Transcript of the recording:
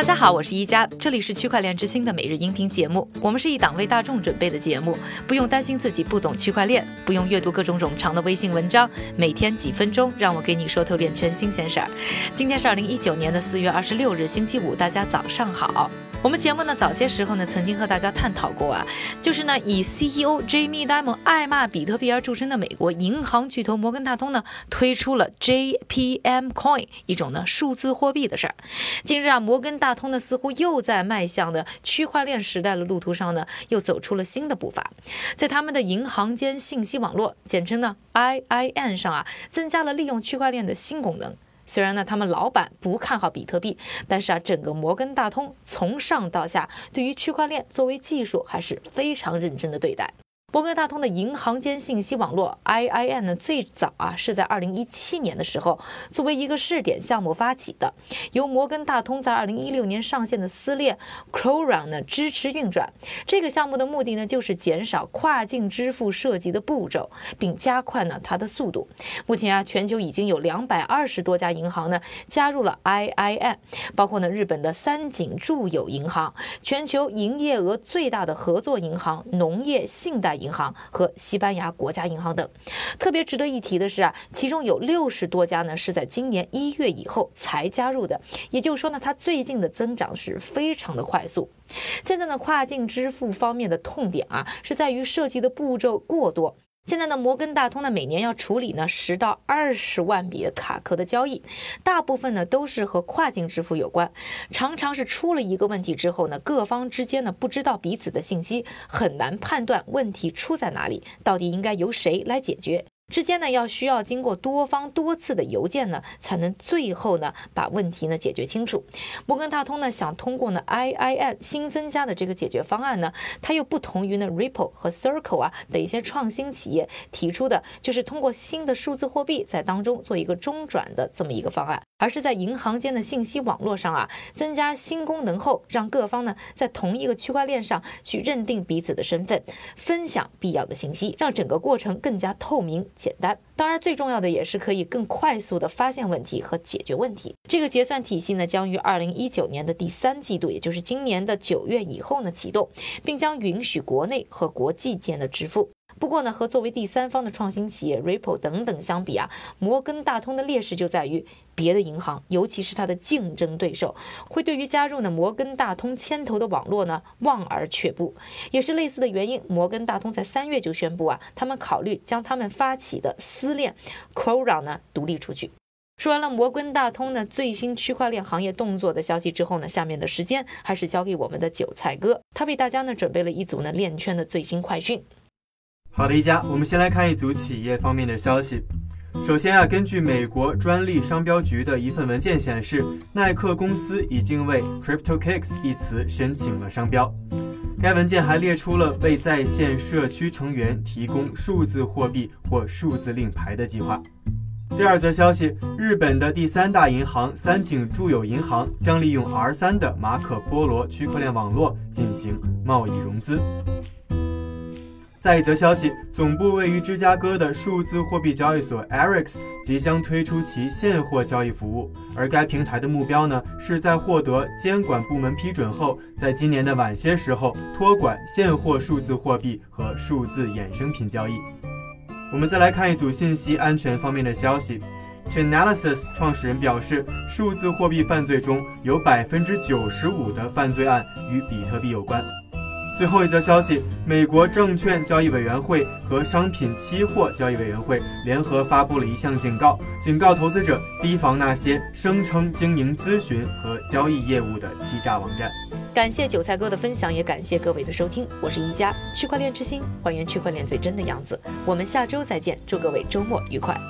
大家好，我是一加，这里是区块链之星的每日音频节目。我们是一档为大众准备的节目，不用担心自己不懂区块链，不用阅读各种冗长的微信文章，每天几分钟，让我给你说透点全新鲜事儿。今天是二零一九年的四月二十六日，星期五，大家早上好。我们节目呢，早些时候呢，曾经和大家探讨过啊，就是呢，以 CEO Jamie Dimon 爱骂比特币而著称的美国银行巨头摩根大通呢，推出了 JPM Coin 一种呢数字货币的事儿。近日啊，摩根大通呢，似乎又在迈向的区块链时代的路途上呢，又走出了新的步伐，在他们的银行间信息网络，简称呢 IIN 上啊，增加了利用区块链的新功能。虽然呢，他们老板不看好比特币，但是啊，整个摩根大通从上到下对于区块链作为技术还是非常认真的对待。摩根大通的银行间信息网络 IIN 呢，最早啊是在2017年的时候作为一个试点项目发起的，由摩根大通在2016年上线的私链 Coron 呢支持运转。这个项目的目的呢，就是减少跨境支付涉及的步骤，并加快呢它的速度。目前啊，全球已经有两百二十多家银行呢加入了 IIN，包括呢日本的三井住友银行，全球营业额最大的合作银行农业信贷。银行和西班牙国家银行等，特别值得一提的是啊，其中有六十多家呢是在今年一月以后才加入的，也就是说呢，它最近的增长是非常的快速。现在呢，跨境支付方面的痛点啊，是在于涉及的步骤过多。现在呢，摩根大通呢每年要处理呢十到二十万笔的卡壳的交易，大部分呢都是和跨境支付有关，常常是出了一个问题之后呢，各方之间呢不知道彼此的信息，很难判断问题出在哪里，到底应该由谁来解决。之间呢，要需要经过多方多次的邮件呢，才能最后呢把问题呢解决清楚。摩根大通呢想通过呢 IIN 新增加的这个解决方案呢，它又不同于呢 Ripple 和 Circle 啊的一些创新企业提出的，就是通过新的数字货币在当中做一个中转的这么一个方案。而是在银行间的信息网络上啊，增加新功能后，让各方呢在同一个区块链上去认定彼此的身份，分享必要的信息，让整个过程更加透明简单。当然，最重要的也是可以更快速的发现问题和解决问题。这个结算体系呢，将于二零一九年的第三季度，也就是今年的九月以后呢启动，并将允许国内和国际间的支付。不过呢，和作为第三方的创新企业 Ripple 等等相比啊，摩根大通的劣势就在于别的银行，尤其是它的竞争对手，会对于加入呢摩根大通牵头的网络呢望而却步。也是类似的原因，摩根大通在三月就宣布啊，他们考虑将他们发起的私链 Coron 呢独立出去。说完了摩根大通呢最新区块链行业动作的消息之后呢，下面的时间还是交给我们的韭菜哥，他为大家呢准备了一组呢链圈的最新快讯。好的，一家，我们先来看一组企业方面的消息。首先啊，根据美国专利商标局的一份文件显示，耐克公司已经为 CryptoKicks 一词申请了商标。该文件还列出了为在线社区成员提供数字货币或数字令牌的计划。第二则消息，日本的第三大银行三井住友银行将利用 R3 的马可波罗区块链网络进行贸易融资。再一则消息，总部位于芝加哥的数字货币交易所 Arex 即将推出其现货交易服务，而该平台的目标呢，是在获得监管部门批准后，在今年的晚些时候托管现货数字货币和数字衍生品交易。我们再来看一组信息安全方面的消息，Chainalysis 创始人表示，数字货币犯罪中有百分之九十五的犯罪案与比特币有关。最后一则消息，美国证券交易委员会和商品期货交易委员会联合发布了一项警告，警告投资者提防那些声称经营咨询和交易业务的欺诈网站。感谢韭菜哥的分享，也感谢各位的收听，我是一加区块链之星，还原区块链最真的样子。我们下周再见，祝各位周末愉快。